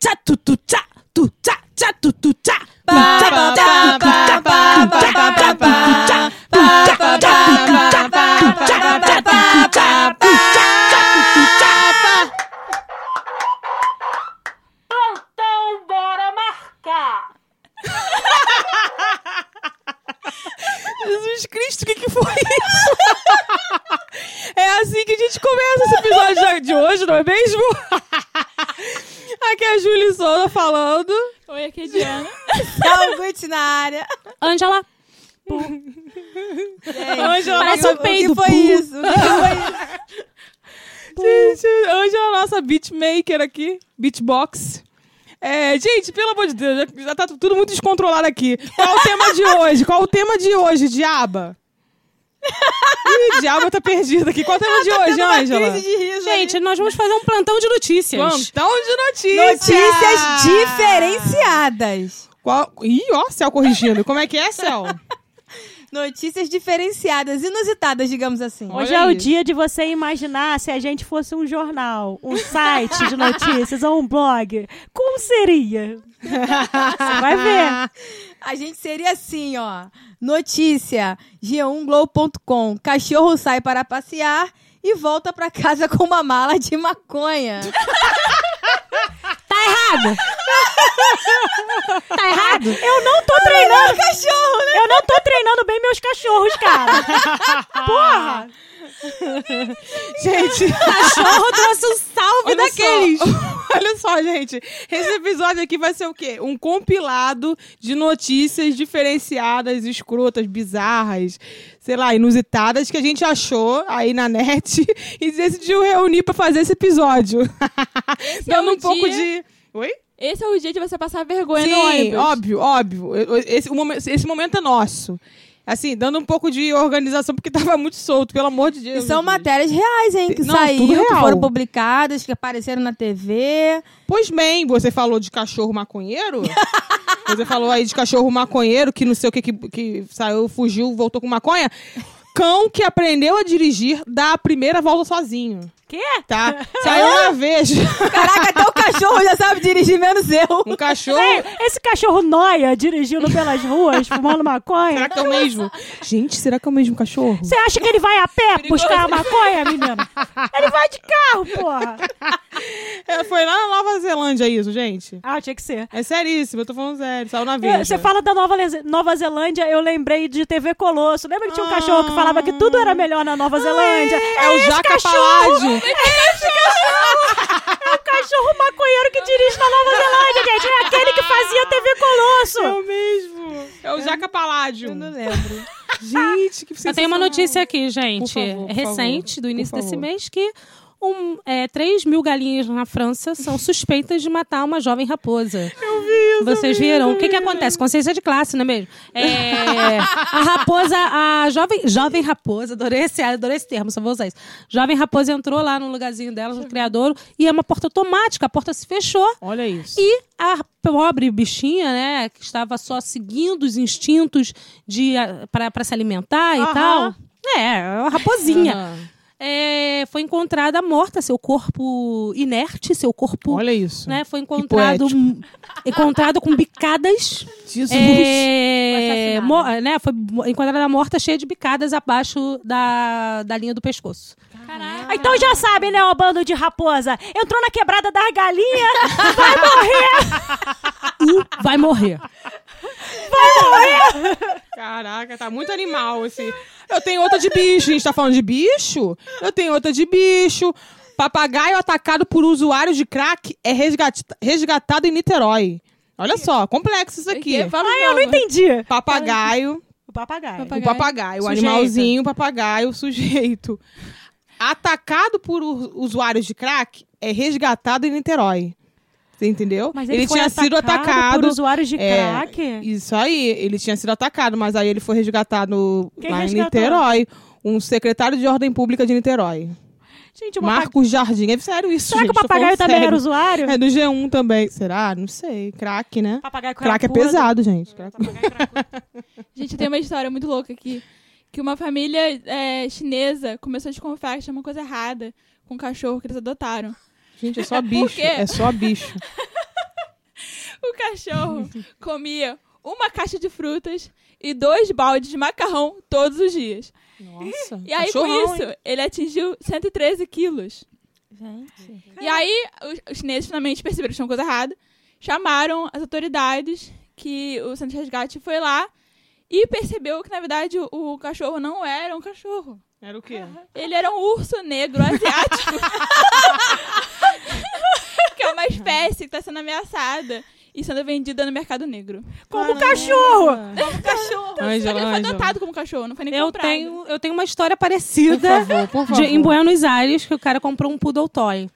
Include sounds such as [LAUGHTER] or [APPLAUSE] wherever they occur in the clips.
tchá, tu, tu, tchá, tu, tchá, tchá, tu, tu, tchá. Beatbox. É, gente, pelo amor de Deus, já, já tá tudo muito descontrolado aqui. Qual o tema de hoje? Qual o tema de hoje, Diaba? Ih, Diaba tá perdida aqui. Qual o tema de hoje, Tendo uma Ângela? Gente, ali. nós vamos fazer um plantão de notícias. Plantão de notícias. Notícias diferenciadas. Qual... Ih, ó, Céu corrigindo. Como é que é, Céu? Notícias diferenciadas, inusitadas, digamos assim. Olha Hoje é o isso. dia de você imaginar se a gente fosse um jornal, um site de notícias ou um blog. Como seria? Você vai ver. [LAUGHS] A gente seria assim, ó. Notícia: g1globo.com. Cachorro sai para passear e volta para casa com uma mala de maconha. [LAUGHS] Tá errado! [LAUGHS] tá errado? Eu não tô treinando. Cachorro, né? Eu não tô treinando bem meus cachorros, cara. [LAUGHS] Porra! Gente, Cachorro trouxe um salve olha daqueles. só. [LAUGHS] Olha só, gente. Esse episódio aqui vai ser o quê? Um compilado de notícias diferenciadas, escrotas, bizarras, sei lá, inusitadas que a gente achou aí na net e decidiu reunir pra fazer esse episódio. é Dando o um pouco dia- de. Oi? Esse é o dia de você passar vergonha no Sim, ônibus. óbvio, óbvio. Esse, o momen- esse momento é nosso. Assim, dando um pouco de organização, porque [LAUGHS] tava muito solto, pelo amor de Deus. E são matérias reais, hein? Que Não, saíram, que foram publicadas, que apareceram na TV. Pois bem, você falou de cachorro maconheiro? [LAUGHS] você falou aí de cachorro maconheiro, que não sei o que, que, que saiu, fugiu, voltou com maconha. Cão que aprendeu a dirigir dá a primeira volta sozinho. Quê? Tá? [LAUGHS] Saiu na vez. Caraca, até o cachorro já sabe dirigir, menos eu. Um cachorro. Esse cachorro noia dirigindo pelas ruas, fumando maconha. Será que é o mesmo? Gente, será que é o mesmo cachorro? Você acha que ele vai a pé buscar a maconha, menino? Ele vai de carro, porra. É, foi lá na Nova Zelândia isso, gente. Ah, tinha que ser. É seríssimo, eu tô falando sério. Saiu na É, vez. Você fala da Nova, Nova Zelândia, eu lembrei de TV Colosso. Lembra que tinha um cachorro que falava que tudo era melhor na Nova Zelândia? É o esse Jaca! Paládio. É esse cachorro! [LAUGHS] É o cachorro maconheiro que dirige na Nova Zelândia, gente. É aquele que fazia TV É Colosso. o mesmo. É o Jaca Paládio. Eu não lembro. [LAUGHS] Gente, que Eu tenho uma notícia aqui, gente. Favor, recente, favor, do início desse mês, que um, é, 3 mil galinhas na França são suspeitas de matar uma jovem raposa. Eu vi isso. Vocês viram? O que que acontece? Consciência de classe, não é mesmo? É, [LAUGHS] a raposa, a jovem, jovem raposa, adorei esse, adorei esse termo, só vou usar isso. Jovem raposa entrou lá no lugarzinho dela, no criadouro, e é uma porta automática, a porta se fechou. Olha isso. E a pobre bichinha, né, que estava só seguindo os instintos de para se alimentar e Aham. tal. É, uma raposinha. Aham. É, foi encontrada morta, seu corpo inerte, seu corpo Olha isso. né, foi encontrado [LAUGHS] encontrado com bicadas Jesus. é, mo- né, foi encontrada morta cheia de bicadas abaixo da, da linha do pescoço. Ah, Então já sabe, né, o bando de raposa. Entrou na quebrada das galinhas, [LAUGHS] vai morrer. Uh, [LAUGHS] vai morrer. Caraca, tá muito animal esse. Eu tenho outra de bicho. A gente tá falando de bicho? Eu tenho outra de bicho. Papagaio atacado por usuários de crack é resgat- resgatado em Niterói. Olha só, complexo isso aqui. Fala Ah, eu não entendi. Papagaio, O papagaio. o Papagaio. papagaio, o animalzinho, o papagaio, o sujeito. Atacado por usuários de crack é resgatado em Niterói. Você entendeu? Mas ele, foi tinha sido atacado. por usuários de É, crack. Isso aí, ele tinha sido atacado, mas aí ele foi resgatado Quem lá em resgatou? Niterói. Um secretário de ordem pública de Niterói. Gente, o. Marcos Jardim. É sério isso, Será gente. que o papagaio também sério. era usuário? É do G1 também. Será? Não sei. Crack, né? Papagaio Crack é pesado, gente. Crack- Papagaio cracudo. Gente, tem uma história muito louca aqui. Que uma família é, chinesa começou a desconfiar que tinha uma coisa errada com o cachorro que eles adotaram. Gente, é só [LAUGHS] bicho. quê? É só bicho. [LAUGHS] cachorro comia uma caixa de frutas e dois baldes de macarrão todos os dias. Nossa. E aí, com isso, hein? ele atingiu 113 quilos. Gente. E aí, os, os chineses finalmente perceberam que tinha uma coisa errada, chamaram as autoridades, que o centro de resgate foi lá e percebeu que, na verdade, o, o cachorro não era um cachorro. Era o quê? Ele era um urso negro asiático. [LAUGHS] é uma espécie que está sendo ameaçada e sendo vendida no mercado negro. Como cachorro! Cachorro. Ângela, Só que ele foi adotado como cachorro, não foi nem Eu comprado. tenho, eu tenho uma história Por parecida favor, por de- favor. em Buenos Aires, que o cara comprou um poodle toy.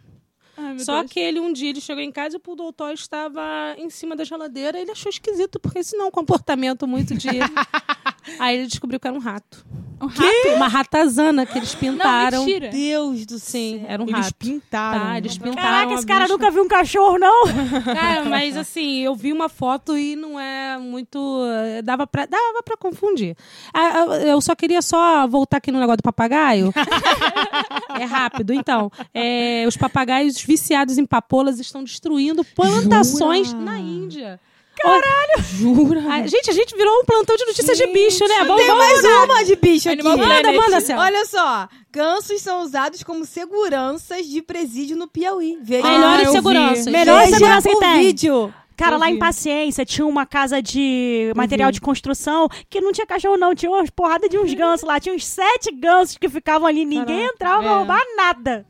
Ai, Só Deus. que ele um dia ele chegou em casa e o poodle toy estava em cima da geladeira. Ele achou esquisito, porque esse não é um comportamento muito de... [LAUGHS] Aí ele descobriu que era um rato. Um rato? Uma ratazana que eles Não, pintaram. mentira. Deus do Sim, céu. era um Eles rato. pintaram. Tá, eles pintaram. Caraca, esse cara bicha. nunca viu um cachorro, não? [LAUGHS] Cara, mas assim, eu vi uma foto e não é muito. eh, Dava pra, dava pra confundir. Ah, ah, Eu só queria só voltar aqui no negócio do papagaio. [LAUGHS] é rápido. Então, é, os papagaios viciados em papolas estão destruindo plantações Jura? na Índia. Caralho! Jura? Ah, gente, a gente virou um plantão de notícias de bicho, né? Vamos, Tem vamos mais uma de bicho aqui. Animal Manda, Planet. manda, Céu. Olha só, gansos são usados como seguranças de presídio no Piauí. Veja, Melhores eu vi. seguranças. Melhor veja segurança que tem. vídeo. Cara, Eu lá vi. em Paciência tinha uma casa de material de construção que não tinha cachorro, não. Tinha umas porrada de uns gansos lá. Tinha uns sete gansos que ficavam ali. Ninguém Caraca, entrava pra é. roubar nada.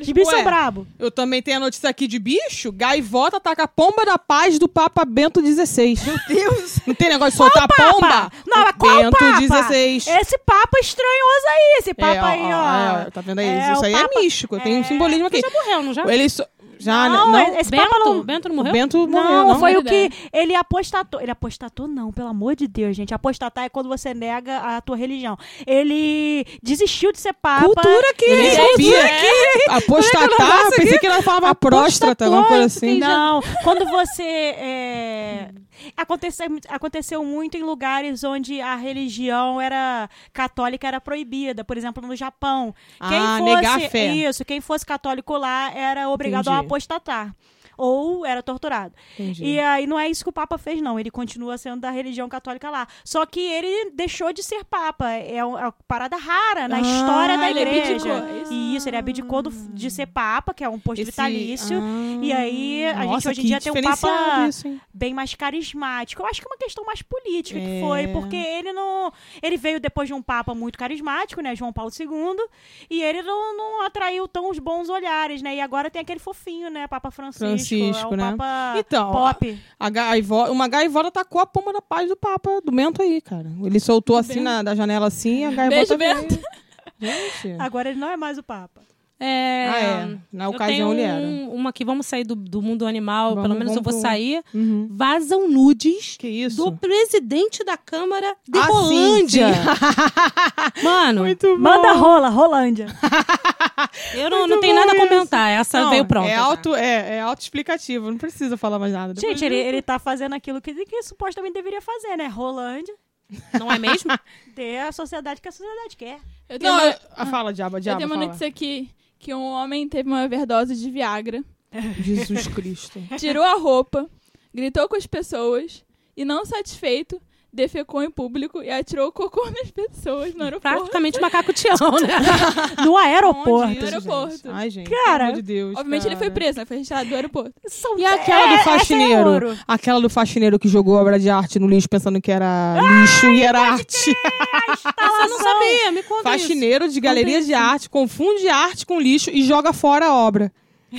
Os bichos são é. brabo. Eu também tenho a notícia aqui de bicho. Gaivota ataca a pomba da paz do Papa Bento XVI. Meu Deus. Não tem negócio de soltar Papa? pomba? Não, mas qual Bento papa? XVI. Esse papa estranhoso aí. Esse papa É, aí, ó. é, tá vendo aí? É, Isso o aí papa- é místico. Tem um simbolismo aqui. Já morreu, não já? Ele so- Já, Não, não. esse Bento, papa não... Bento não O morreu? Bento morreu, Não, não. foi o ideia. que ele apostatou. Ele apostatou, não, pelo amor de Deus, gente. Apostatar é quando você nega a tua religião. Ele desistiu de ser papa. Cultura aqui, Eu nem gente. sabia. Apostatar, pensei que ela falava próstata, alguma coisa assim. Não, quando você. é, Aconteceu, aconteceu muito em lugares onde a religião era católica era proibida. Por exemplo, no Japão. Quem Ah, fosse, negar a fé. Isso, quem fosse católico lá era obrigado a Entendi. apostatar. Ou era torturado. Entendi. E aí não é isso que o Papa fez, não. Ele continua sendo da religião católica lá. Só que ele deixou de ser Papa. É uma é uma parada rara na Ah, história da ele igreja. é isso? Isso, ele abdicou do- de ser Papa, que é um posto Esse- vitalício. Ah, E aí, a gente nossa, hoje em que dia tem um Papa isso, bem mais carismático. Eu acho que é uma questão mais política que É. foi, porque ele não. Ele veio depois de um Papa muito carismático, né? João Paulo II, e ele não, não atraiu tão os bons olhares, né? E agora tem aquele fofinho, né? Papa Francisco. Francisco, é um né? Papa Então, pop. A gaivota, uma gaivota atacou a pomba da paz do Papa, do Bento aí, cara. Ele soltou assim na, da janela assim, a gaivota Beijo, veio. Gente. Agora ele não é mais o Papa. É, Ah, é. Na eu ocasião tenho ele era. um- uma que vamos sair do, do mundo animal, Vamos- pelo menos eu vou pro- sair. Uhum. Vazam nudes Que isso? do presidente da Câmara de Ah, sim, Rolândia. [LAUGHS] Mano. Manda rola, Rolândia. [LAUGHS] eu não, Muito não tenho nada a isso. comentar. Essa Não, veio pronta. É auto, é, é auto-explicativo, não precisa falar mais nada. Depois Gente, ele, ele tá fazendo aquilo que, que supostamente deveria fazer, né? Rolândia. Não é mesmo? [LAUGHS] Ter a sociedade que a sociedade quer. Eu tenho Não, uma, eu- ah, fala, diaba, eu diaba, tenho uma fala. notícia aqui que um homem teve uma overdose de Viagra, [LAUGHS] Jesus Cristo. tirou a roupa, gritou com as pessoas e, não satisfeito, defecou em público e atirou cocô [LAUGHS] nas pessoas no aeroporto. Praticamente macaco tião, né? [LAUGHS] No aeroporto. Onde isso, aeroporto. gente? Ai, gente, Cara, de Deus, Obviamente ele foi cara. preso, né? Foi retirado do aeroporto. São- E aquela É, do é faxineiro? ouro. aquela do faxineiro que jogou obra de arte no lixo pensando que era lixo e era arte. [LAUGHS] Eu não sabia, me conta isso. Faxineiro de galeria de arte confunde arte com lixo e joga fora a obra.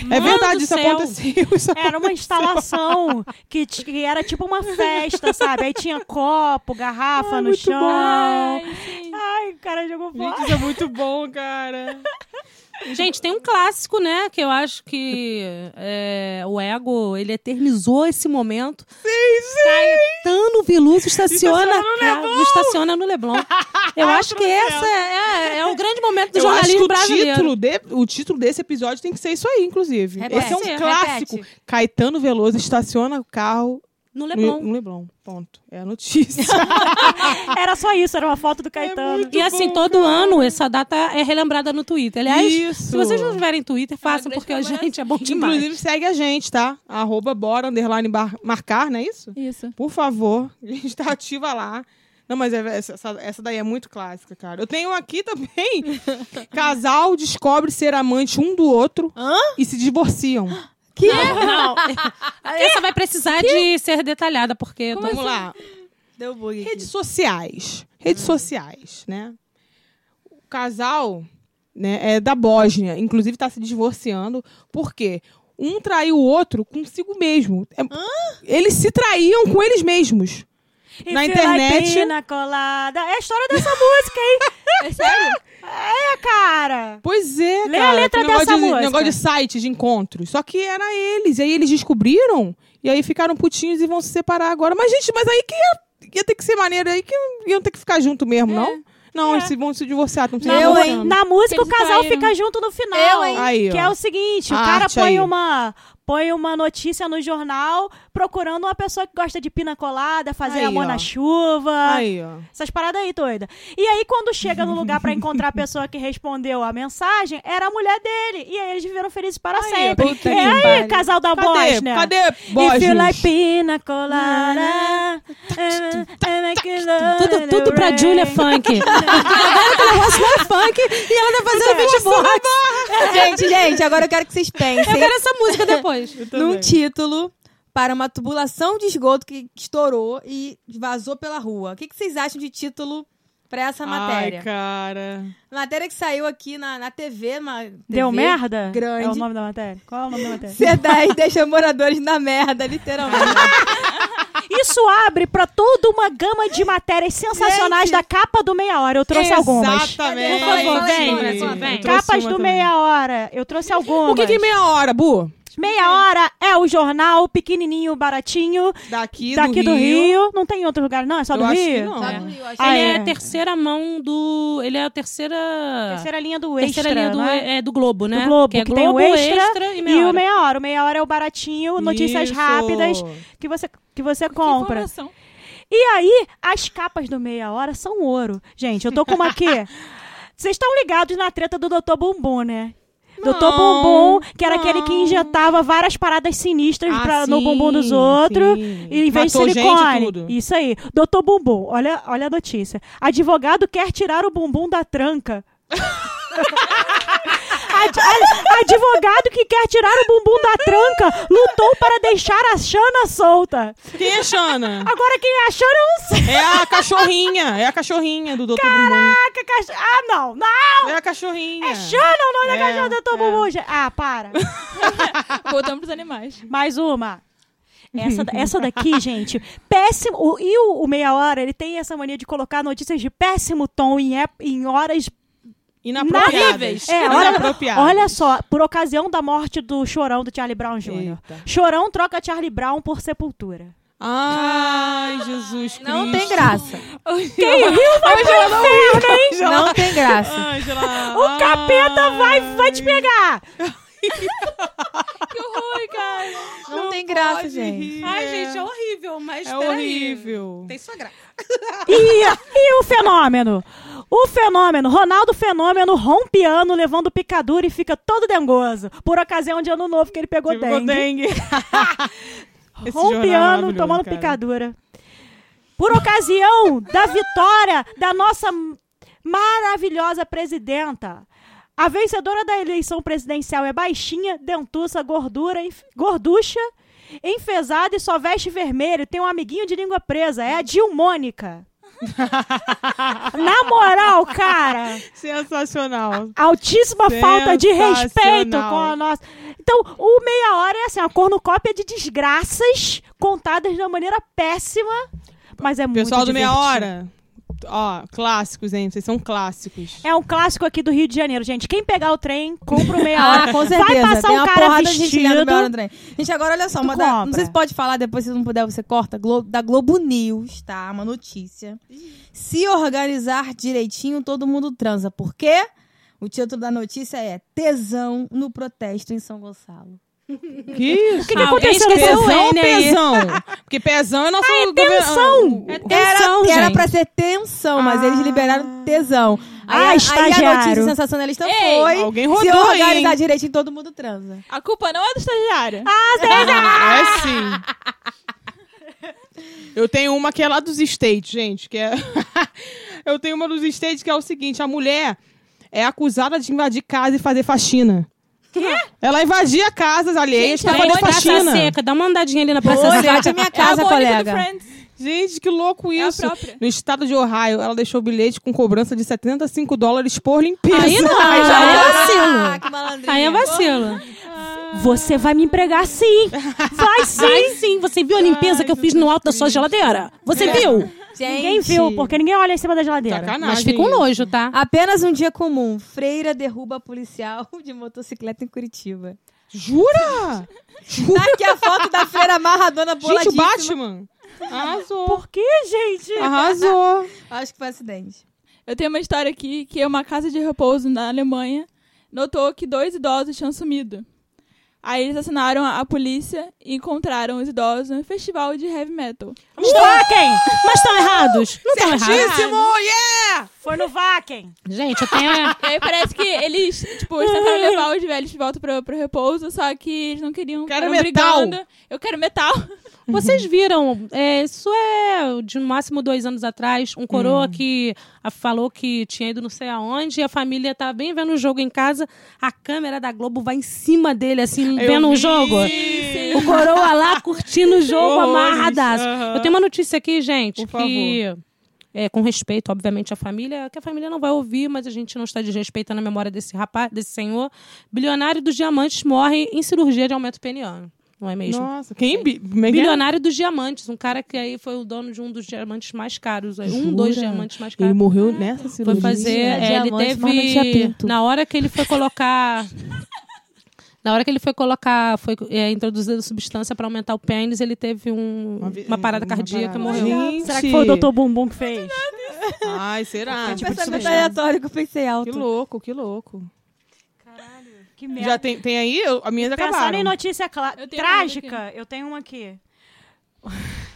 É verdade, isso céu. aconteceu. Isso Era uma instalação que, que era tipo uma festa, sabe? Aí tinha copo, garrafa Ai, no chão. bom. Ai, o cara jogou fora. Gente, isso é muito bom, cara. Gente, tem um clássico, né? Que eu acho que é, o ego, ele eternizou esse momento. Sim, sim. Caetano Veloso estaciona, Estaciona no Leblon. estaciona no Leblon. [LAUGHS] Eu acho que essa é, é, é o grande momento do Eu acho que jornalismo o brasileiro. título, de- o título desse episódio tem que ser isso aí, inclusive. Repete. Esse é um Repete. clássico. Caetano Veloso estaciona o carro No Leblon. no Leblon, ponto. É a notícia. [LAUGHS] Era só isso, era uma foto do Caetano. muito E assim, bom, todo ano essa data é relembrada no Twitter. Aliás, Isso. se vocês não tiverem Twitter, façam, grande porque, comemoração. gente, é bom demais. Inclusive, segue a gente, tá? Arroba bora, underline, bar- marcar, não é isso? Isso. Por favor, [LAUGHS] a gente tá ativa lá. Não, mas é- essa, essa- essa daí é muito clássica, cara. Eu tenho aqui também. [LAUGHS] Casal descobre ser amante um do outro e se divorciam. [GASPS] Que? Não. [LAUGHS] Essa vai precisar de ser detalhada, porque... Vamos tô- lá. Deu bug aqui. Redes sociais. Redes sociais, né? O casal né, é da Bósnia, inclusive está se divorciando. Por quê? Um traiu o outro consigo mesmo. É- Eles se traíam com eles mesmos. E Na internet- like pina colada. É a história dessa música, hein? [LAUGHS] É sério? É, cara. Pois é, Lê a cara. letra Aquele negócio dessa de, música. negócio de site de encontros. Só que era eles. E aí eles descobriram. E aí ficaram putinhos e vão se separar agora. Mas, gente, mas aí que ia, ia ter que ser maneiro aí que iam ter que ficar junto mesmo, não? Não, É. eles se- vão se divorciar. Não Eu, hein? Na música, o casal traíram. fica junto no final. Eu, hein? Aí, Que ó. é o seguinte, o A cara arte põe aí. uma, põe uma notícia no jornal procurando uma pessoa que gosta de pina colada, fazer Aí, amor ó. na chuva. Aí, ó. Essas paradas aí, doida. E aí, quando chega no lugar pra encontrar a pessoa que respondeu a mensagem, era a mulher dele. E aí eles viveram felizes para Aí, sempre. puta é aí, casal da Cadê? Bósnia. Cadê If you like pina colada. Tudo, tudo pra Julia Funk. [LAUGHS] Agora que o negócio não é funk e ela tá fazendo beatbox. [LAUGHS] Gente, gente, agora eu quero que vocês Eu pensem quero essa música depois. num título para uma tubulação de esgoto que estourou e vazou pela rua. O que, que vocês acham de título para essa matéria? Ai, cara. Matéria que saiu aqui na, na TV, uma Deu TV merda? grande. É o nome da matéria? Qual é o nome da matéria? C10 deixa moradores na merda, literalmente. [LAUGHS] Isso abre pra toda uma gama de matérias sensacionais Gente. da capa do Meia Hora. Eu trouxe algumas. Exatamente. Por favor, vem, Capas do também. Meia Hora. Eu trouxe algumas. O que, que é meia hora, Bu? Meia Hora é o jornal pequenininho, baratinho, Daqui, daqui do, do Rio. Não tem em outro lugar, não? É só Eu do acho que Rio? não. Só É. do Rio, acho Ah, ele é. é. a terceira mão do. Ele é a terceira. Terceira linha do terceira Extra, linha do, não é? é, do Globo, né? Do Globo, que é que tem o Globo, Extra, e E meia o hora. Meia Hora. O Meia Hora é o baratinho, notícias Isso. rápidas que você, que você Que compra. informação. E aí, as capas do Meia Hora são ouro. Gente, eu tô com uma aqui. [LAUGHS] Vocês estão ligados na treta do Dr. Bumbum, né? Doutor Não, Bumbum, que era aquele que não. injetava várias paradas sinistras Ah, pra- no sim, bumbum dos outros. sim. E em vez Matou de silicone. Isso aí. Doutor Bumbum, olha, olha a notícia. Advogado quer tirar o bumbum da tranca. [LAUGHS] Ad- advogado que quer tirar o bumbum da tranca lutou para deixar a Xana solta. Quem é Xana? Agora quem é a Xana eu não sei. É a cachorrinha. É a cachorrinha do Dr. Bumbum. Caraca, cach... Ah, não, não! É a cachorrinha. É Xana o nome da É, cachorra do Dr. é. Bumbum. gente. Ah, para. [LAUGHS] Voltamos pros animais. Mais uma. Essa, essa daqui, [LAUGHS] gente, péssimo. o- e o, o Meia Hora, ele tem essa mania de colocar notícias de péssimo tom em, em horas. Inapropriadas. É, olha, Inapropriadas. olha só, por ocasião da morte do chorão do Charlie Brown Jr. Eita. Chorão troca Charlie Brown por sepultura. Ai, Jesus Cristo. [LAUGHS] Não tem graça. Quem riu vai pro inferno, hein? Não tem graça. Ângela. O capeta vai, vai te pegar. [LAUGHS] Que horror, cara. Não, tem graça, gente. rir, Ai, gente, é horrível, mas É peraí. horrível. Tem sua graça. [LAUGHS] E, e o fenômeno? O fenômeno, Ronaldo Fenômeno rompe ano levando picadura e fica todo dengoso. Por ocasião de ano novo que ele pegou Pegou dengue. dengue. Esse Rompe jornal é tomando cara. picadura. Por ocasião da vitória da nossa maravilhosa presidenta. A vencedora da eleição presidencial é baixinha, dentuça, gordura, enf- gorducha, enfesada e só veste vermelho. Tem um amiguinho de língua presa. É a Dilmônica. [LAUGHS] Na moral, cara, Sensacional. altíssima falta de respeito Sensacional. com a nossa. Então, o meia hora é assim, a cornucópia de desgraças contadas de uma maneira péssima, mas é muito Pessoal do Meia. Hora. Ó, clássicos, hein? Vocês são clássicos. É um clássico aqui do Rio de Janeiro, gente. Quem pegar o trem, compra o meia hora. Ah, com certeza. Vai passar Tem um uma cara gente vestido. Hora no trem. Gente, agora olha só. Uma da- não sei se pode falar, depois se não puder você corta. Glo- da Globo News, tá? Uma notícia. Se organizar direitinho, todo mundo transa. Por quê? O título da notícia é Tesão no protesto em São Gonçalo. Que isso? O que, que aconteceu o Tesão, N aí. tesão. Porque pezão é nosso... é governo- tensão. Ah, É Era, tensão, era gente. pra ser tensão, mas eles liberaram tesão. Aí, Ah, a- aí a estagiário. notícia sensacionalista Ei, foi: alguém se rodou aí, organizar hein? direitinho, todo mundo transa. A culpa não é do estagiário. É sim. Eu tenho uma que é lá dos States, gente, que é... [LAUGHS] Eu tenho uma dos States que é o seguinte, a mulher é acusada de invadir casa e fazer faxina. Quê? Ela invadia casas alheias pra é fazer faxina. Seca, dá uma andadinha ali na Praça Seca. invade a minha é a casa, Mônica do colega. Friends. Gente, que louco É a isso. própria. no estado de Ohio, ela deixou bilhete com cobrança de 75 dólares por limpeza. Aí não, Ah, aí é vacilo. que malandrinha. Aí é vacilo. Você vai me empregar sim. Vai sim. Vai sim, você viu a limpeza que eu fiz no alto da sua geladeira? Você viu? Gente, Ninguém viu, porque ninguém olha em cima da geladeira. Sacanagem. Mas fica um nojo, tá? Apenas um dia comum. Freira derruba policial [LAUGHS] de motocicleta em Curitiba. Jura? Tá aqui a foto da freira amarradona Gente, o boladíssima. Batman. Arrasou. Por que, gente? Arrasou. [LAUGHS] Acho que foi acidente. Eu tenho uma história aqui que é uma casa de repouso na Alemanha notou que dois idosos tinham sumido. Aí eles acionaram a polícia e encontraram os idosos no festival de heavy metal. No Vaken! Mas estão errados? Não estão errados. Yeah! Foi no Vaken! Gente, eu tenho. E [LAUGHS] aí parece que eles, tipo, eles tentaram levar os velhos de volta pro, pro repouso, só que eles não queriam. Quero metal. brigando. Eu quero metal. [LAUGHS] Vocês viram? é, isso é de no máximo dois anos atrás. Um coroa que a- falou que tinha ido não sei aonde e a família tava bem vendo o jogo em casa. A câmera da Globo vai em cima dele, assim, vendo o vi. jogo. O coroa lá curtindo o jogo [LAUGHS] amarradaço. Aham. Eu tenho uma notícia aqui, gente, Por que. É, com respeito, obviamente, à família, que a família não vai ouvir, mas a gente não está desrespeitando a memória desse rapaz, desse senhor. Bilionário dos diamantes morre em cirurgia de aumento peniano. Não é mesmo? Nossa, quem? Bi- é é? Bilionário dos diamantes, um cara que aí foi o dono de um dos diamantes mais caros, aí, um dos Jura? diamantes mais Ele caros. morreu nessa cirurgia. Foi fazer, é, ele teve na hora que ele foi colocar [LAUGHS] na hora que ele foi colocar, foi é, introduzir a substância para aumentar o pênis, ele teve um- Uma uma parada uma cardíaca e parada. morreu. Gente. Será que foi o Dr. Bumbum que fez? Ai, será? Tipo pensamento aleatório que eu pensei alto. Que louco, que louco. Que merda. Já tem, tem aí? Eu- A minha Pensando acabaram. em notícia cla- Eu trágica, eu tenho uma aqui. [LAUGHS]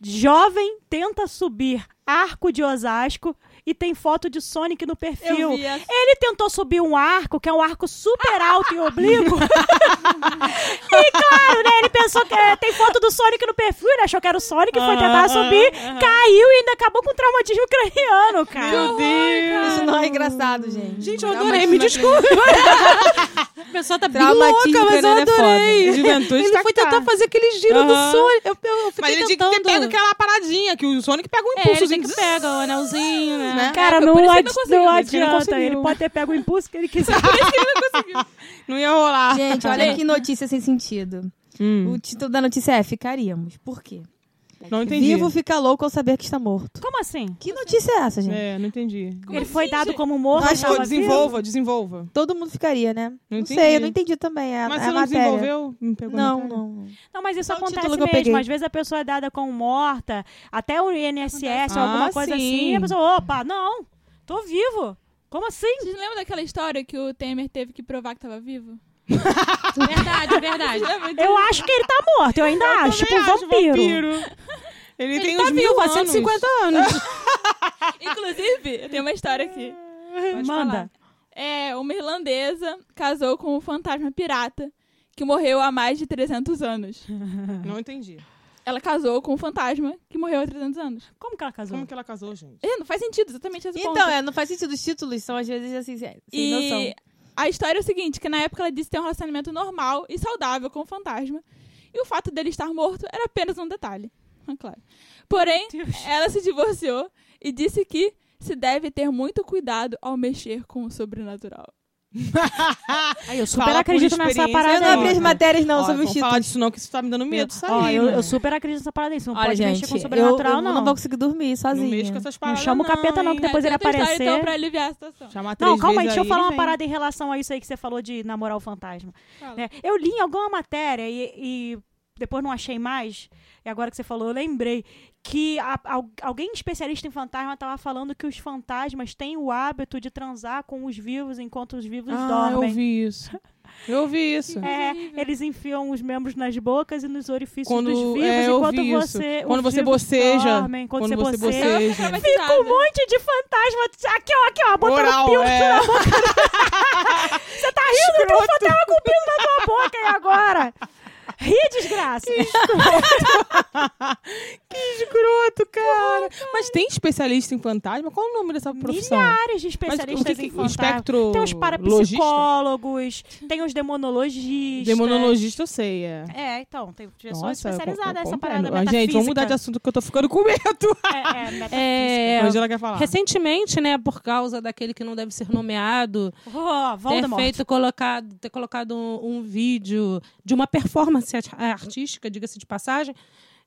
Jovem tenta subir arco de Osasco e tem foto de Sonic no perfil. Eu vi essa. Ele tentou subir um arco, que é um arco super alto e oblíquo. [LAUGHS] e claro, né? Ele pensou que é, tem foto do Sonic no perfil, ele achou que era o Sonic, foi tentar subir, caiu e ainda acabou com traumatismo craniano, cara. Meu Deus. Isso não é engraçado, gente. Gente, eu adorei, me desculpe. [LAUGHS] a pessoa tá bem louca, mas eu craniano é adorei. foda. Juventude Ele tá foi cá. tentar fazer aquele giro do Aham. Sonic. Eu, eu fiquei Mas ele tinha que ter pego aquela paradinha, que o Sonic pega um É, ele que pega o anelzinho, né? Né? Cara, É, não, por isso que adi- ele não conseguiu, não por isso que ele não adianta. conseguiu. Ele pode ter pego o impulso que ele [LAUGHS] quiser. Não ia rolar. Gente, olha que notícia sem sentido. Hum, O título da notícia é Ficaríamos. Por quê? Não entendi. Vivo fica louco ao saber que está morto. Como assim? Que notícia é essa, gente? É, não entendi. Como ele assim, foi dado gente? como morto. Mas tava vivo? desenvolva, desenvolva. Todo mundo ficaria, né? Não Não, sei, eu não entendi também. É, Mas é você a não matéria. desenvolveu? Me pegou Não, não, não. Mas isso acontece mesmo. peguei. Às vezes a pessoa é dada como morta, até o INSS ou Ah, alguma coisa sim. assim, e a pessoa, opa, não, tô vivo. Como assim? Vocês lembram daquela história que o Temer teve que provar que tava vivo? Verdade, [LAUGHS] verdade. Disso? Eu acho que ele tá morto, eu ainda acho, tipo um acho vampiro. Ele, Ele tem tá uns mil vivo há anos. 150 anos. [LAUGHS] Inclusive, eu tenho uma história aqui. Pode Manda. falar. É, uma irlandesa casou com um fantasma pirata que morreu há mais de 300 anos. Não entendi. Ela casou com um fantasma que morreu há 300 anos. Como que ela casou? Como que ela casou, gente? É, não faz sentido, exatamente esse ponto. Então, é, não faz sentido. Os títulos são às vezes assim, sem sem noção. A história é o seguinte, que na época ela disse ter um relacionamento normal e saudável com o fantasma. E o fato dele estar morto era apenas um detalhe. Ah, Claro. Porém, ela se divorciou e disse que se deve ter muito cuidado ao mexer com o sobrenatural. [LAUGHS] Aí, eu super Fala acredito nessa parada Eu não abri as matérias, não, Ó, sobre os títulos. disso não, que isso tá me dando medo, sabe? Ó, eu, eu super acredito nessa parada. Você não Olha, pode mexer gente, com o eu, sobrenatural, eu não. não vou conseguir dormir Não sozinha. com essas paradas, chama o capeta, não, que depois ele história, aparecer. então, pra aliviar a situação. Chamar Não, calma aí, deixa eu falar uma vem. parada em relação a isso aí que você falou de namorar o fantasma. Né? Eu li em alguma matéria e, e depois não achei mais, e agora que você falou, eu lembrei que a- al- alguém especialista em fantasma estava falando que os fantasmas têm o hábito de transar com os vivos enquanto os vivos Ah, eu dormem. ouvi isso. Eu ouvi isso. É, eles enfiam os membros nas bocas e nos orifícios Quando- dos vivos é, eu enquanto você. Quando os você vivos boceja. dormem, enquanto Quando você você boceja. boceja. Fica um monte de fantasma. Aqui, ó, aqui, ó, botando Oral, pinto é. na boca. [LAUGHS] Você tá rindo? Tem um fantasma com pinto na tua boca aí agora. Ri, desgraça. Que escroto, [LAUGHS] cara. Mas tem especialista em fantasma? Qual o nome dessa profissão? Milhares de Mas especialistas o que que- em fantasma. espectro Tem os parapsicólogos, tem os demonologistas. Demonologista eu sei, é. É, então, tem pessoas Nossa, especializadas eu nessa parada Ah, Gente, vamos mudar de metafísica. assunto que eu tô ficando com medo. É, é, metafísica. É, Angela quer falar. recentemente, né, por causa daquele que não deve ser nomeado, Oh, ter feito colocado, ter colocado um, um vídeo de uma performance art- artística, diga-se de passagem,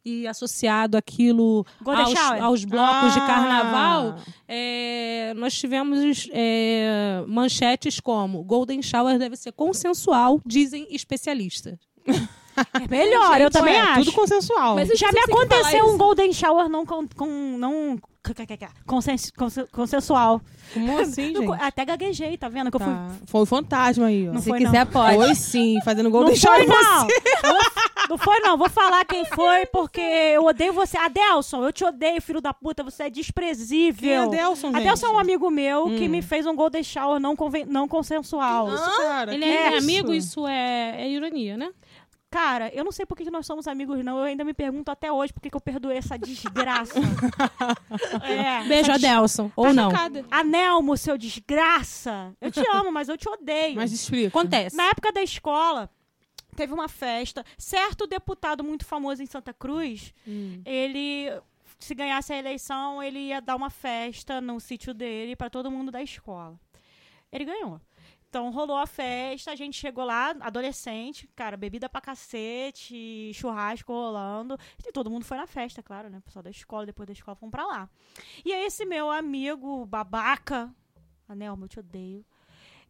e associado aquilo aos, aos blocos de Ah. carnaval, é, nós tivemos é, manchetes como Golden Shower deve ser consensual, dizem especialistas. [LAUGHS] É melhor, eu também é, acho. tudo consensual. Mas Já me que aconteceu um isso. Golden Shower não, com, com, não consens, consen- consensual. Como [LAUGHS] assim, gente? até gaguejei, tá vendo? Que eu fui. Tá. Foi o fantasma aí, ó. Não Se foi, quiser, pode. Foi sim, fazendo gol Não deixar foi, não. não. Não foi, não. Vou falar quem foi, porque eu odeio você. Adelson, eu te odeio, filho da puta. Você é desprezível. Quem é Adelson, gente? Adelson é um amigo meu que Hum. me fez um Golden Shower não, conven- não consensual. Isso, cara. Ele que é, isso? amigo, isso é, é ironia, né? Cara, eu não sei por que nós somos amigos, não. Eu ainda me pergunto até hoje por que eu perdoei essa desgraça. [LAUGHS] é, Beijo, Adelson. Ou Tá não. chocada. Anelmo, seu desgraça. Eu te [LAUGHS] amo, mas eu te odeio. Mas explica. Acontece. Na época da escola, teve uma festa. Certo deputado muito famoso em Santa Cruz, Hum. ele, se ganhasse a eleição, ele ia dar uma festa no sítio dele para todo mundo da escola. Ele ganhou. Então rolou a festa, a gente chegou lá, adolescente, cara, bebida pra cacete, churrasco rolando. E todo mundo foi na festa, claro, né? O pessoal da escola, depois da escola, fomos pra lá. E aí esse meu amigo babaca, Anelmo, eu te odeio,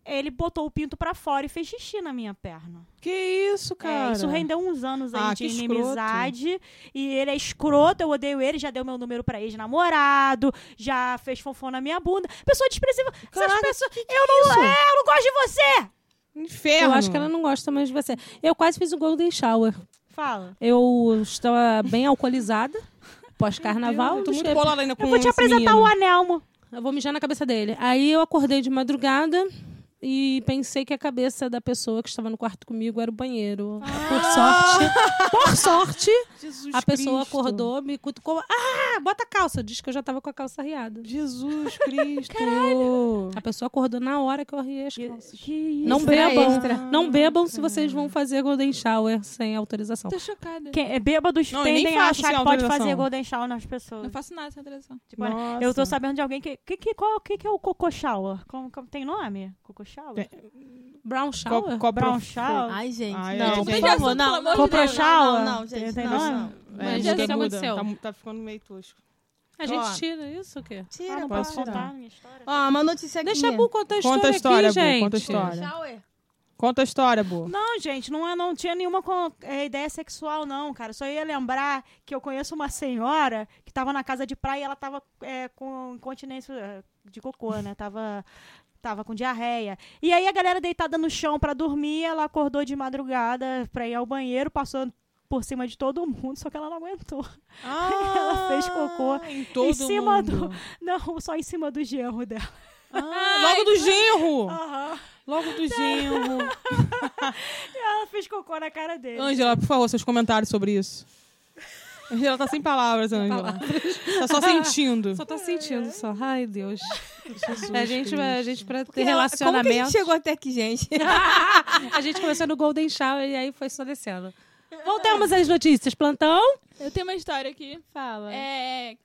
ele botou o pinto pra fora e fez xixi na minha perna. Que isso, É, cara? isso rendeu uns anos aí Ah, de que escroto. inimizade. E ele é escroto, eu odeio ele, já deu meu número pra ex-namorado, já fez fofão na minha bunda. Pessoa desprezível. Essas Caraca, pessoas- eu, não, é, eu não gosto de você! Inferno. Eu acho que ela não gosta mais de você. Eu quase fiz o Golden Shower. Fala. Eu estava bem alcoolizada, pós-carnaval. Eu tô muito bolada ainda com Eu vou te apresentar menino. o Anelmo. Eu vou mijar na cabeça dele. Aí eu acordei de madrugada e pensei que a cabeça da pessoa que estava no quarto comigo era o banheiro. Por sorte, por sorte, Jesus a pessoa Cristo. acordou, me cutucou. Ah, bota a calça. Diz que eu já tava com a calça riada. Jesus [LAUGHS] Cristo. A pessoa acordou na hora que eu arriei as calças. Que isso? Não bebam. extra. Não bebam se vocês vão fazer Golden Shower sem autorização. Tô chocada. Quem, é, bêbados Não, tendem a achar sem que pode autorização. fazer Golden Shower nas pessoas. Não faço nada sem alteração. Tipo, eu tô sabendo de alguém que. que, que qual que, que é o Coco Shower? Como, como- tem nome? Coco Shower? Tem. Brown Shower? co- Brown prof- Shower? Ai, gente. Ai, não, gente. por favor, não. de Deus. shower? Não, não, gente. Tem- não, não. É, Mas isso muda. aconteceu. Tá, tá ficando meio tosco. A gente Ó. tira isso o quê? Ah, Tira, não Posso tirar. contar a minha história? Ó, uma notícia aqui. Deixa a Bu contar a história Conta a história, aqui, Bu, gente. conta a história. Shower. Conta a história, Bu. Não, gente, não, é- não tinha nenhuma é, ideia sexual, não, cara. Só ia lembrar que eu conheço uma senhora que tava na casa de praia e ela tava é, com incontinência é, de cocô, né? Tava, tava com diarreia. E aí a galera deitada no chão pra dormir, ela acordou de madrugada pra ir ao banheiro, passou por cima de todo mundo, só que ela não aguentou. [LAUGHS] Ela fez cocô em todo em cima mundo. do. [LAUGHS] Não, só em cima do genro dela. Ah, logo do genro. [LAUGHS] Logo do genro. Ela fez cocô na cara dele. Ângela, por favor, seus comentários sobre isso. [LAUGHS] Ângela tá sem palavras, Ângela. Tá só sentindo. Só tô sentindo só. Ai, Deus. Jesus A gente, vai- a gente pra ter Porque ela- Como que a relacionamento. gente chegou até aqui, gente? [LAUGHS] a gente começou no Golden Shower e aí foi só descendo. Voltamos às notícias. Plantão? Eu tenho uma história aqui. Fala. É.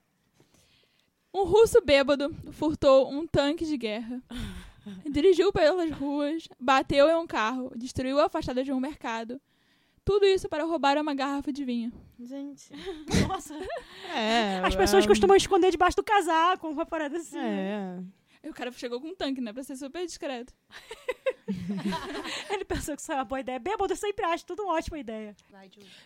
Um russo bêbado furtou um tanque de guerra. [LAUGHS] Dirigiu pelas ruas, bateu em um carro, destruiu a fachada de um mercado. Tudo isso para roubar uma garrafa de vinho. Gente. [LAUGHS] Nossa. É, As pessoas é, costumam esconder debaixo do casaco, uma parada assim. É. Aí o cara chegou com um tanque, né? Pra ser super discreto. [LAUGHS] Ele pensou que isso é uma boa ideia. Bêbado eu sempre acho tudo uma ótima ideia.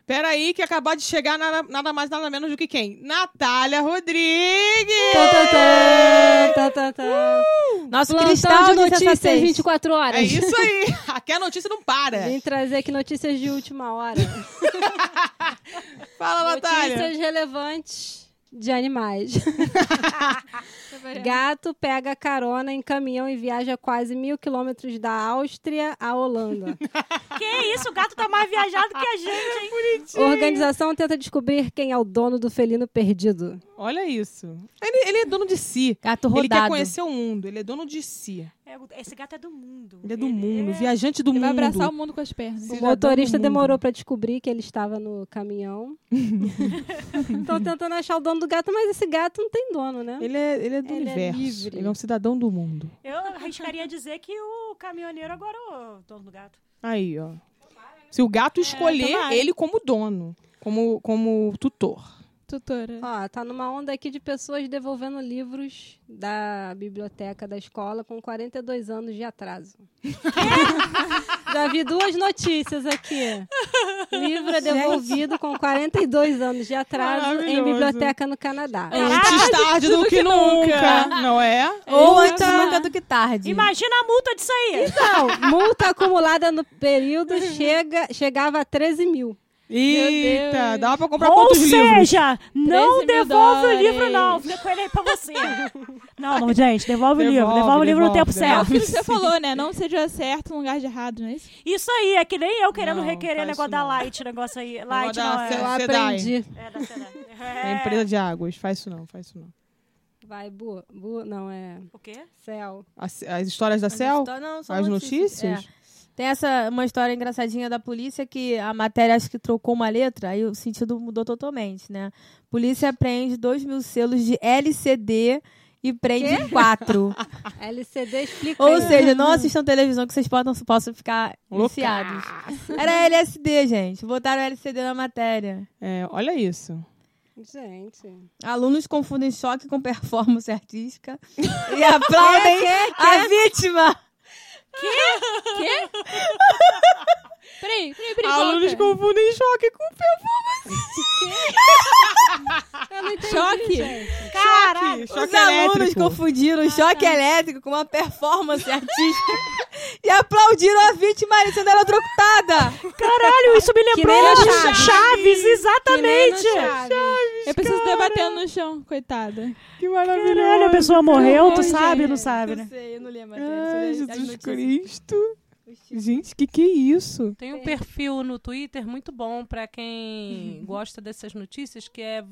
Pera aí, que acabou de chegar nada, nada mais, nada menos do que quem? Natália Rodrigues! Tá, tá, tá, tá, tá, tá. Nosso Plantão cristal de notícias sensatez. 24 horas. É isso aí! [LAUGHS] A notícia não para. Vim trazer aqui notícias de última hora. [LAUGHS] Fala, Natália! Notícias relevantes de animais. [LAUGHS] Gato pega carona em caminhão e viaja quase mil quilômetros da Áustria à Holanda. [LAUGHS] Que isso, o gato tá mais viajado que a gente, hein? Organização tenta descobrir quem é o dono do felino perdido. Olha isso. Ele, ele é dono de si. Gato Ele quer rodado. conhecer o mundo. Ele é dono de si. É, Esse gato é do mundo. Ele é do mundo. Viajante do Ele vai mundo. abraçar o mundo com as pernas. O Cidadão motorista demorou pra descobrir que ele estava no caminhão. [LAUGHS] Estão tentando achar o dono do gato, mas esse gato não tem dono, né? Ele é, ele é do Ele é universo. livre. Ele é um cidadão do mundo. Eu arriscaria dizer que o caminhoneiro agora é o dono do gato. Aí, ó. Se o gato escolher tomara. ele como dono, como, como tutor. Tutora. Ó, tá numa onda aqui de pessoas devolvendo livros da biblioteca da escola com 42 anos de atraso. [LAUGHS] Já vi duas notícias aqui. Livro é devolvido com 42 anos de atraso em biblioteca no Canadá. Antes tarde do que nunca, não é? Ou Eita. antes nunca do que tarde. Imagina a multa disso aí. Então, multa acumulada no período chega, chegava a 13 mil. Eita, dá pra comprar Ou quantos livros? seja, não 13 mil devolve o livro, não. Fica com ele aí pra você. Não, não, gente, devolve, o livro. Devolve, Devolve o livro no tempo devolve, É certo. aquilo que você falou, né? Não seja certo no lugar de errado, não é isso? Isso aí, é que nem eu querendo Não, requerer faz negócio da não. Light, negócio aí. Light da não, é. Eu aprendi. É da Sedai. É empresa de águas, faz isso não, faz isso não. Vai, Bu. Bu, não, é O quê? céu. As, as histórias da As Cel? histó- não, As notícias? É. Tem essa uma história engraçadinha da polícia que a matéria acho que trocou uma letra, aí o sentido mudou totalmente, né? Polícia prende 2 mil selos de LCD e prende quatro. [LAUGHS] LCD explica Ou seja, não assistam televisão que vocês possam, possam ficar viciados. Era LSD, gente. Botaram LCD na matéria. É, olha isso. Gente. Alunos confundem choque com performance artística [LAUGHS] e aplaudem a vítima. ¿Qué? ¿Qué? [LAUGHS] Peraí, peraí, peraí. Alunos volta. confundem choque com Eu não entendi, Choque? gente. Caralho. choque. Choque Os alunos elétrico. confundiram choque elétrico com uma performance artística [LAUGHS] e aplaudiram a vítima ali sendo eletrocutada. Caralho, isso me Que lembrou Chaves, Chaves. exatamente. Que nem no Chaves. Eu preciso debatendo no chão, coitada. Que maravilhoso. Caralho, a pessoa morreu, tu sabe, não sabe, né? Não sei, eu não lembro. Ai, Jesus notícias. Cristo. Gente, que que é isso? Tem um perfil no Twitter muito bom pra quem [LAUGHS] gosta dessas notícias, que é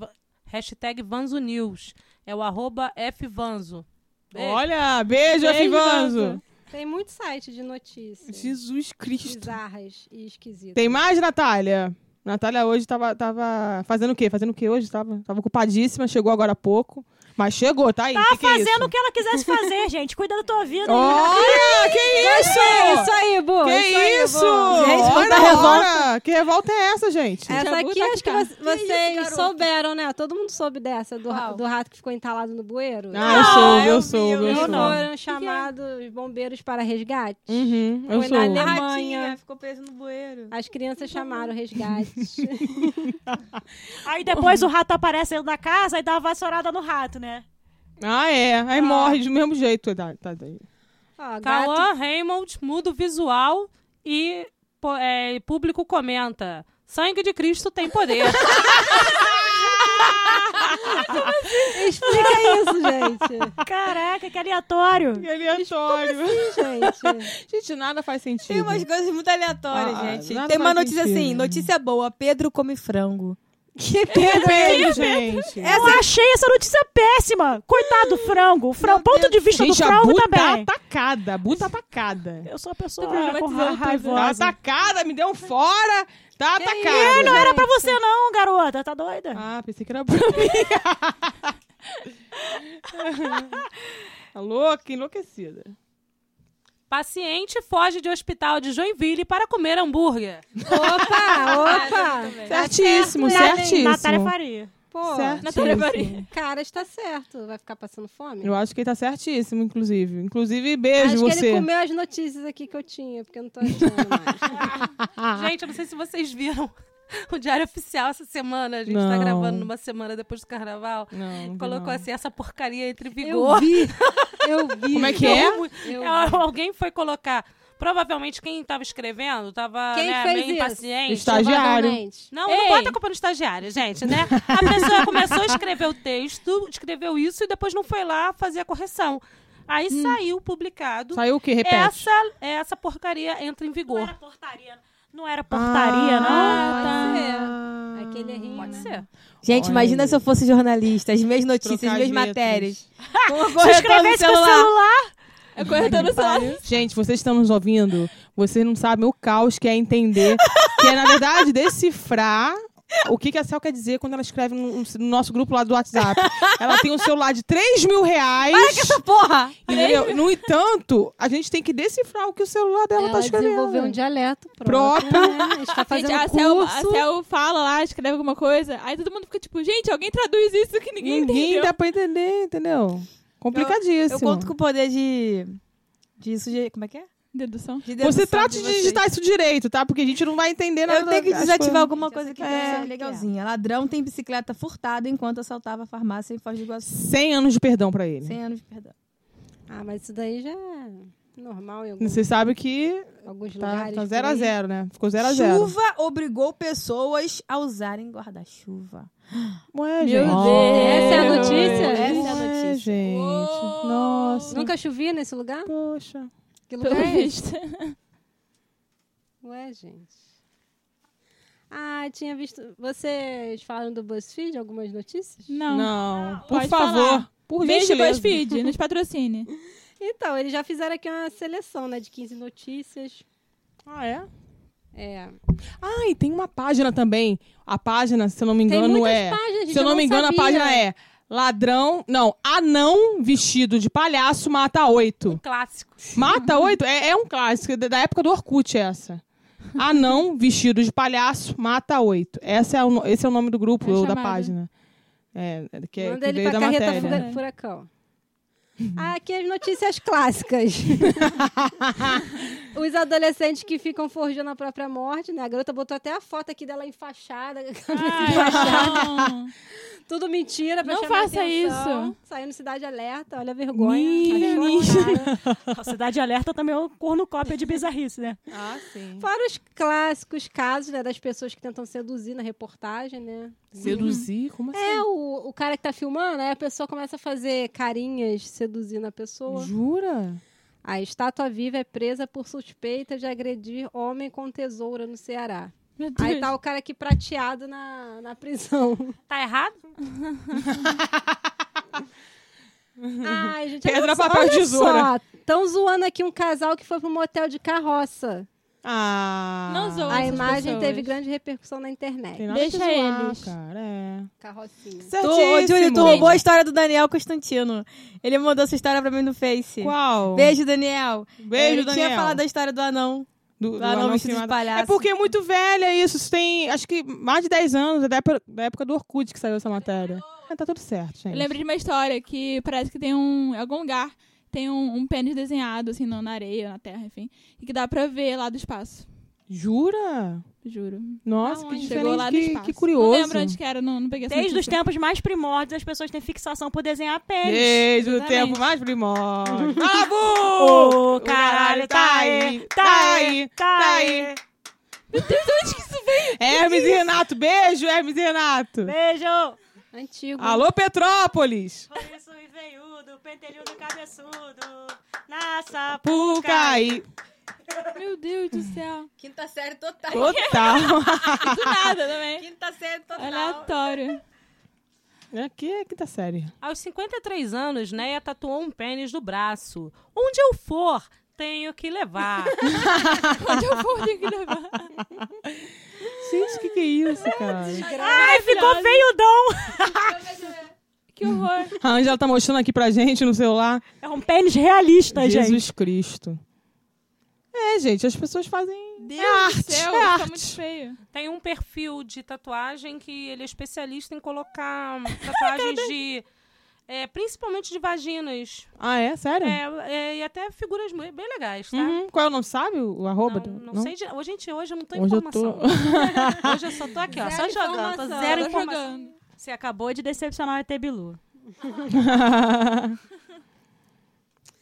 hashtag Vanzo News. É o arroba fvanzo. Beijo. Olha, beijo, Beijo, Afivanzo. Vanzo. Tem muito site de notícias Jesus Cristo. bizarras e esquisitas. Tem mais, Natália? Natália hoje tava, tava fazendo o quê? Fazendo o quê hoje? Tava, tava ocupadíssima, chegou agora há pouco. Mas chegou, tá aí. Tá que que é fazendo isso? o que ela quisesse fazer, [LAUGHS] gente. Cuida da tua vida. Olha, que isso? Isso aí, Bu. Que isso aí, isso? Bu. Gente, Olha quanta a revolta. Que revolta é essa, gente? Essa Jabu aqui tá acho que vo- vocês garoto? souberam, né? Todo mundo soube dessa, do, do rato que ficou entalado no bueiro. Ah, eu soube, eu eu vi, soube, eu soube. não. foram chamados bombeiros para resgate. Uhum, eu Foi na soube. Alemanha. Ratinha, ficou preso no bueiro. As crianças chamaram o resgate. [LAUGHS] Aí depois o rato aparece dentro da casa e dá uma vassourada no rato, né? Ah, é. Aí morre do mesmo jeito. Tá, tá, tá. Cauã Raymond muda o visual e é, público comenta. Sangue de Cristo tem poder. [LAUGHS] explica isso, gente. Caraca, que aleatório. Que aleatório. Gente, Gente, nada faz sentido. Tem umas coisas muito aleatórias, Ah, gente. Tem uma notícia sentido. assim, notícia boa, Pedro come frango. Que Pedro Pedro, gente. Eu achei essa notícia péssima. Coitado do frango. O frango, ponto de vista Gente, do a frango tá também. atacada. A Bu tá atacada. Eu sou a pessoa Tô com ra- tudo. Tá raivosa. atacada, me deu um fora. Tá atacada. É, não era pra você não, garota. Tá doida? Ah, pensei que era pra mim. [LAUGHS] [LAUGHS] tá louca, enlouquecida. Paciente foge de hospital de Joinville para comer hambúrguer. Opa, [LAUGHS] opa. Certíssimo, Natália certíssimo. Natália Faria. Pô. Natália Maria. cara, está certo. Vai ficar passando fome? Eu acho que ele tá certíssimo, inclusive. Inclusive, beijo Acho que você. ele comeu as notícias aqui que eu tinha, porque eu não tô achando mais. [LAUGHS] [LAUGHS] Gente, eu não sei se vocês viram o Diário Oficial essa semana. A gente tá Não. gravando numa semana depois do carnaval. Não, não Colocou não. assim, essa porcaria entre eu vigor. vi. Eu vi. Como é que é? Eu É, vi. Alguém foi colocar. Provavelmente quem tava escrevendo tava Quem né, fez meio isso? impaciente. Estagiário. Não, Ei. não bota a culpa no estagiário, gente, né? A pessoa começou a escrever o texto, escreveu isso e depois não foi lá fazer a correção. Aí saiu publicado. Saiu o quê? Repete. Essa, essa porcaria entra em Não vigor. era portaria. Não era portaria, não. Ah, tá. é. Aquele rim, Pode né? ser. Gente, Olha imagina aí. se eu fosse jornalista, as minhas notícias, Trocar as minhas letras. matérias. Se no escrevesse com o celular. É corretor no celular. Gente, vocês estão nos ouvindo, vocês não sabem o caos que é entender, que é, na verdade, decifrar [LAUGHS] o que, que a Cel quer dizer quando ela escreve no, no nosso grupo lá do WhatsApp. Ela tem um celular de 3 mil reais. Porra! entendeu? No entanto, a gente tem que decifrar o que o celular dela tá Ela escrevendo. desenvolveu um dialeto Próprio. próprio. Está fazendo Gente, a Cel, a. Cel fala lá, escreve alguma coisa, aí todo mundo fica tipo, gente, alguém traduz isso que ninguém, Ninguém entendeu. dá pra entender, entendeu? Complicadíssimo. Eu conto com o poder de. de sugerir. Como é que é? Dedução. De dedução Você trate de vocês. digitar isso direito, tá? Porque a gente não vai entender nada. Eu tenho que desativar coisas. alguma coisa que É. é legalzinha. Ladrão tem bicicleta furtada enquanto assaltava a farmácia em Foz do Iguaçu. 100 anos de perdão pra ele. 100 anos de perdão. Ah, mas isso daí já é normal em alguns, Você sabe que alguns tá, lugares. tá por 0 a aí. 0 né? Ficou 0 a 0 Chuva obrigou pessoas a usarem guarda-chuva. Ué, Meu gente. Deus. Essa é a notícia? Essa é a Ué, notícia. gente. Uou. Nossa. Nunca chovia nesse lugar? Poxa. Que lugar Pelo é esse? visto. Ué, gente. Ah, tinha visto. Vocês falaram do BuzzFeed, algumas notícias? Não. Não, por Pode favor. falar. Por Beijo, gentileza. BuzzFeed, nos patrocine. [LAUGHS] Então, eles já fizeram aqui uma seleção, né, de 15 notícias. Ah, é? É. Ah, e tem uma página também. A página, se eu não me engano, é. páginas, Se eu não, me engano, sabia. a página é ladrão. Não, anão vestido de palhaço mata oito. Clássico. Mata oito? É, é um clássico, da da época do Orkut, essa. Anão vestido de palhaço mata oito. Essa é o, esse é o nome do grupo, É ou da chamada. página. É, que, é- Manda que ele veio pra da carreta matéria. fuga- furacão. Ah, aqui as notícias clássicas. [LAUGHS] Os adolescentes que ficam forjando a própria morte, né? A garota botou até a foto aqui dela enfaixada, Ai. Tudo mentira pra Não chamar faça atenção. isso. Saindo Cidade Alerta, olha a vergonha. A Cidade Alerta também é um cornucópia de bizarrice, né? [LAUGHS] Ah, sim. Fora os clássicos casos, né, das pessoas que tentam seduzir na reportagem, né? Seduzir? Como assim? É, o, o cara que tá filmando, aí a pessoa começa a fazer carinhas seduzindo a pessoa. Jura? A estátua viva é presa por suspeita de agredir homem com tesoura no Ceará. Meu Deus. Aí tá o cara aqui prateado na, na prisão. [LAUGHS] Tá errado? [LAUGHS] Ai, gente, Pedra, olha papel, olha tesoura. só. Tão zoando aqui um casal que foi pro motel de carroça. Ah. Não zoa. a imagem pessoas. teve grande repercussão na internet. Deixa zoar, eles. cara. É. Carrocinha. Tu, Júlio, tu roubou a história do Daniel Constantino. Ele mandou essa história pra mim no Face. Qual? Beijo, Daniel. Beijo, Ele Daniel. tinha falado da história do anão. Do, Do anão palhaço. É porque é muito velha isso. Isso tem, acho que, mais de 10 anos. É da época, da época do Orkut que saiu essa matéria. É, tá tudo certo, gente. Eu lembrei de uma história que parece que tem um. Em algum lugar tem um, um pênis desenhado, assim, na na areia, na terra, enfim. E que dá pra ver lá do espaço. Jura? Juro. Nossa, que Aonde? diferente. Chegou lá que, que curioso. Não lembro onde que era, não, não peguei essa Desde os tempos mais primórdios, as pessoas têm fixação por desenhar pênis. Desde o tempo mais primórdio. Cala a boca! Ô, caralho, tá aí, tá aí, tá aí. Hermes e Renato, beijo, Hermes e Renato. Beijo! Antigo. Alô, Petrópolis! Isso e veiudo, pentelhudo cabeçudo, na sapuca. Meu Deus do céu. Quinta série total. Total. [LAUGHS] Do nada também. Quinta série total. Aleatório. Aqui é quinta série. Aos 53 anos, Neia tatuou um pênis no braço. Onde eu for, tenho que levar. [LAUGHS] Onde eu for, tenho que levar. Gente, o que, que é isso, cara? Ai, ficou veiudão! [LAUGHS] Que horror. A Angela tá mostrando aqui pra gente no celular. É um pênis realista, gente. Jesus Cristo. É, gente, as pessoas fazem Deus É arte, do céu, é arte. muito feio. Tem um perfil de tatuagem que ele é especialista em colocar [LAUGHS] tatuagens de. é, principalmente de vaginas. Ah, é? Sério? É, é, e até figuras bem legais, tá? Uhum. Qual é o nome? Sabe o o arroba? Não, do- não sei. De, hoje, gente, hoje eu não tô Hoje eu tô- informação. [LAUGHS] hoje eu só tô aqui, ó, só Zero jogando. Tô informação. zero Tô informação. jogando. Você acabou de decepcionar o ET Bilu.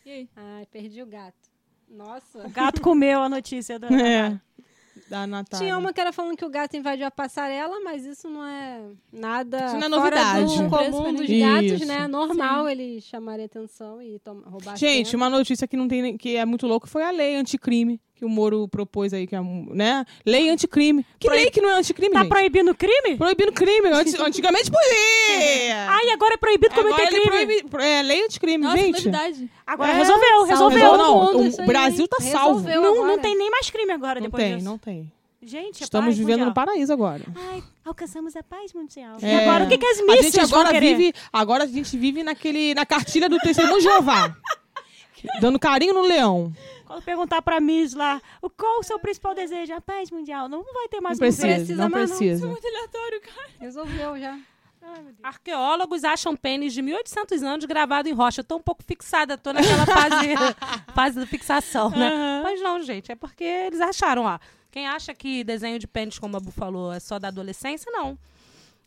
E [LAUGHS] aí? Ai, perdi o gato. Nossa. O gato comeu a notícia da. [LAUGHS] É. Da Natália. Tinha uma que era falando que o gato invadiu a passarela, mas isso não é nada Isso não é fora novidade. do comum dos Isso. gatos, né? É normal eles chamarem atenção e roubar Gente, uma notícia que não tem que é muito louco foi a lei anticrime que o Moro propôs aí, que é, né? Lei anticrime. Que lei que não é anticrime, Tá gente? proibindo crime? Proibindo crime. Antes- [LAUGHS] antigamente podia. Ai, agora é proibido cometer Agora ele crime. proíbe- é lei anticrime, Nossa, gente. novidade. Agora É, resolveu, resolveu. Resolveu, não. mundo, o. Brasil tá salvo. Não, agora. não tem nem mais crime agora Não depois tem, disso. não tem. Gente, é Estamos paz vivendo mundial. no paraíso agora. Ai, alcançamos a paz mundial. É. E agora o que, que as A mísseis gente agora vão querer? vive, agora a gente vive naquele, na cartilha do testemunho de Jeová. [LAUGHS] Dando carinho no leão. Perguntar pra Miss lá, o qual o seu principal desejo? A paz mundial. Não vai ter mais Não precisa, precisa não mais, não. precisa. Muito aleatório, cara. Resolveu já. Arqueólogos acham pênis de 1800 anos gravado em rocha. Eu tô um pouco fixada, tô naquela fase, [LAUGHS] fase da fixação, né? Mas não, gente, é porque eles acharam, ó. Quem acha que desenho de pênis, como a Bu falou, é só da adolescência, não.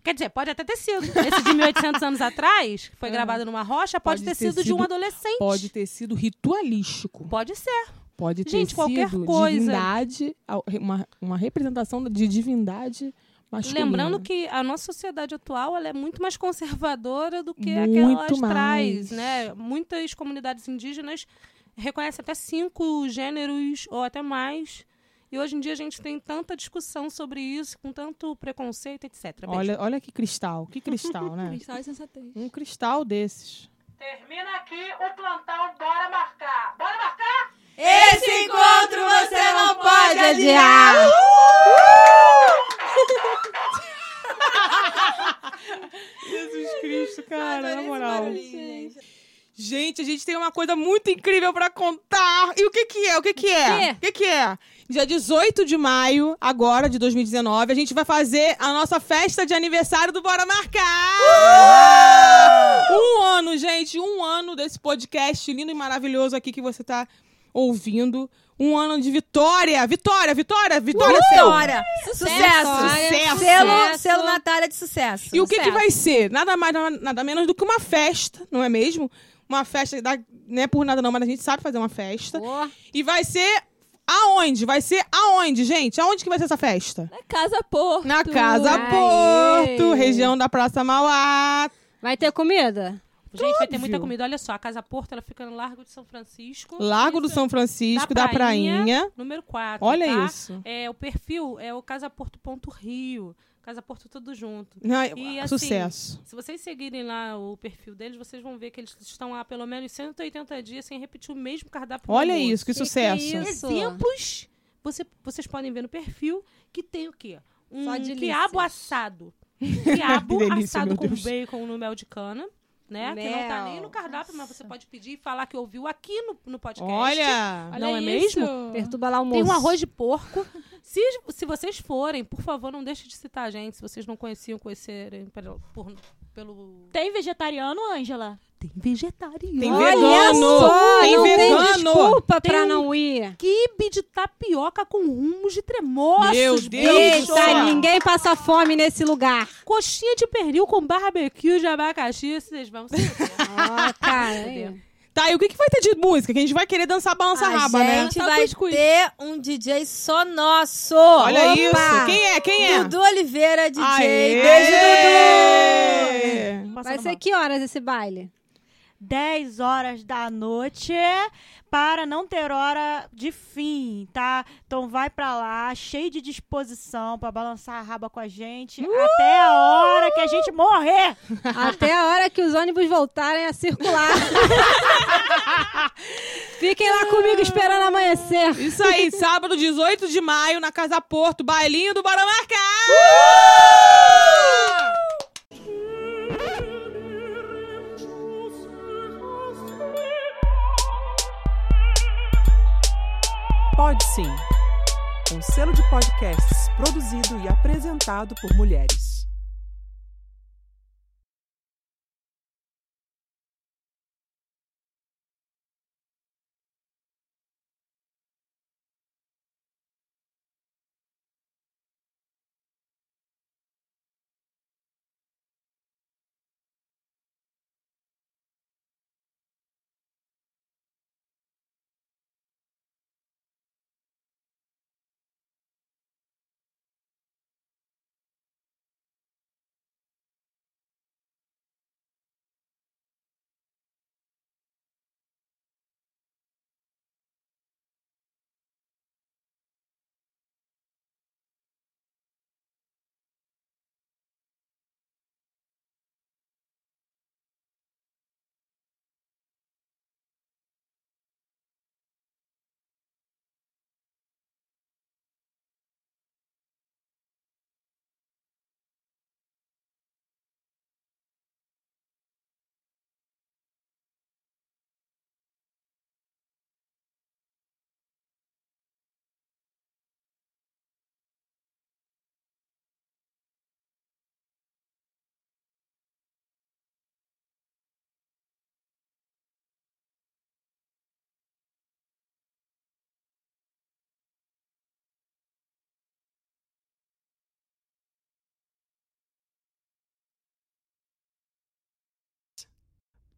Quer dizer, pode até ter sido. Esse de 1800 anos atrás, que foi gravado numa rocha, pode, ter, sido, de um adolescente. Pode ter sido ritualístico. Pode ser. Pode ter Gente, qualquer sido coisa. divindade, uma, uma representação de divindade masculina. Lembrando que a nossa sociedade atual ela é muito mais conservadora do que Muito aquelas mais. traz, né? Muitas comunidades indígenas reconhecem até cinco gêneros ou até mais. E hoje em dia a gente tem tanta discussão sobre isso, com tanto preconceito, etc. Beijo. Olha, olha que cristal, que cristal, né? [LAUGHS] Cristal e sensatez. Um cristal desses. Termina aqui o plantão, bora marcar. Bora marcar? Esse encontro você não pode adiar. [LAUGHS] Jesus Cristo, cara, na moral. Gente, a gente tem uma coisa muito incrível pra contar. E o que que é? O que que é? O que que é? Dia 18 de maio, agora, de 2019, a gente vai fazer a nossa festa de aniversário do Bora Marcar! Um ano, gente, um ano desse podcast lindo e maravilhoso aqui que você tá ouvindo. Um ano de vitória! Vitória, vitória, vitória! Vitória. Sucesso. Sucesso. Selo, Sucesso. selo Natália de sucesso. E o que, que vai ser? Nada mais, nada menos do que uma festa, não é mesmo? Uma festa, da, não é por nada não, mas a gente sabe fazer uma festa. Boa. E vai ser aonde? Vai ser aonde, gente? Aonde que vai ser essa festa? Na Casa Porto. Na Casa Aê. Porto, região da Praça Mauá. Vai ter comida? Gente, vai ter muita Óbvio. comida. Olha só, a Casa Porto ela fica no Largo de São Francisco. Largo do São Francisco, da, prainha. Número 4. Olha tá? isso. É, o perfil é o casaporto.rio. Casa Porto tudo junto. Ai, E, assim, sucesso. Se vocês seguirem lá o perfil deles, vocês vão ver que eles estão há pelo menos 180 dias sem repetir o mesmo cardápio. Olha isso, que, Que que sucesso. é isso? Exemplos, você- vocês podem ver no perfil que tem o quê? Um quiabo assado. [LAUGHS] Quiabo Que delícia, assado com Deus. bacon no mel de cana. Né? Que não tá Mel. nem no cardápio, mas você pode pedir e falar que ouviu aqui no, no podcast. Olha! Olha Não é isso. mesmo? Perturba lá o almoço. Tem um arroz de porco. [LAUGHS] Se, se vocês forem, por favor, não deixem de citar a gente. Se vocês não conheciam, conhecerem por- pelo... Tem vegetariano, Ângela? Tem vegetariano. Tem Olha vegano! só, tem não vegano! tem desculpa Tem pra não ir. Quibe de tapioca com rumos de tremoços. Meu Deus do bicho. céu. Eita, ninguém passa fome nesse lugar. Coxinha de pernil com barbecue de abacaxi. Vocês vão se. Ó, [LAUGHS] cara. Tá, e o que, que vai ter de música? Que a gente vai querer dançar balança a raba, né? gente Tá vai cuscuz. ter um DJ só nosso. Olha Opa! isso! Quem é? Quem é? Dudu Oliveira, DJ. Aê! Beijo, Dudu! Passando Vai ser mal. que horas esse baile? 10 horas da noite para não ter hora de fim, tá? Então vai pra lá, cheio de disposição pra balançar a raba com a gente até a hora que a gente morrer. [LAUGHS] Até a hora que os ônibus voltarem a circular. [LAUGHS] Fiquem lá comigo esperando amanhecer. Isso aí, sábado 18 de maio, na Casa Porto, bailinho do Bora Marcar! Pode Sim, um selo de podcasts produzido e apresentado por mulheres.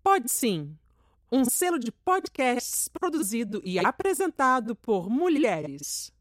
Pode Sim, um selo de podcasts produzido e apresentado por mulheres.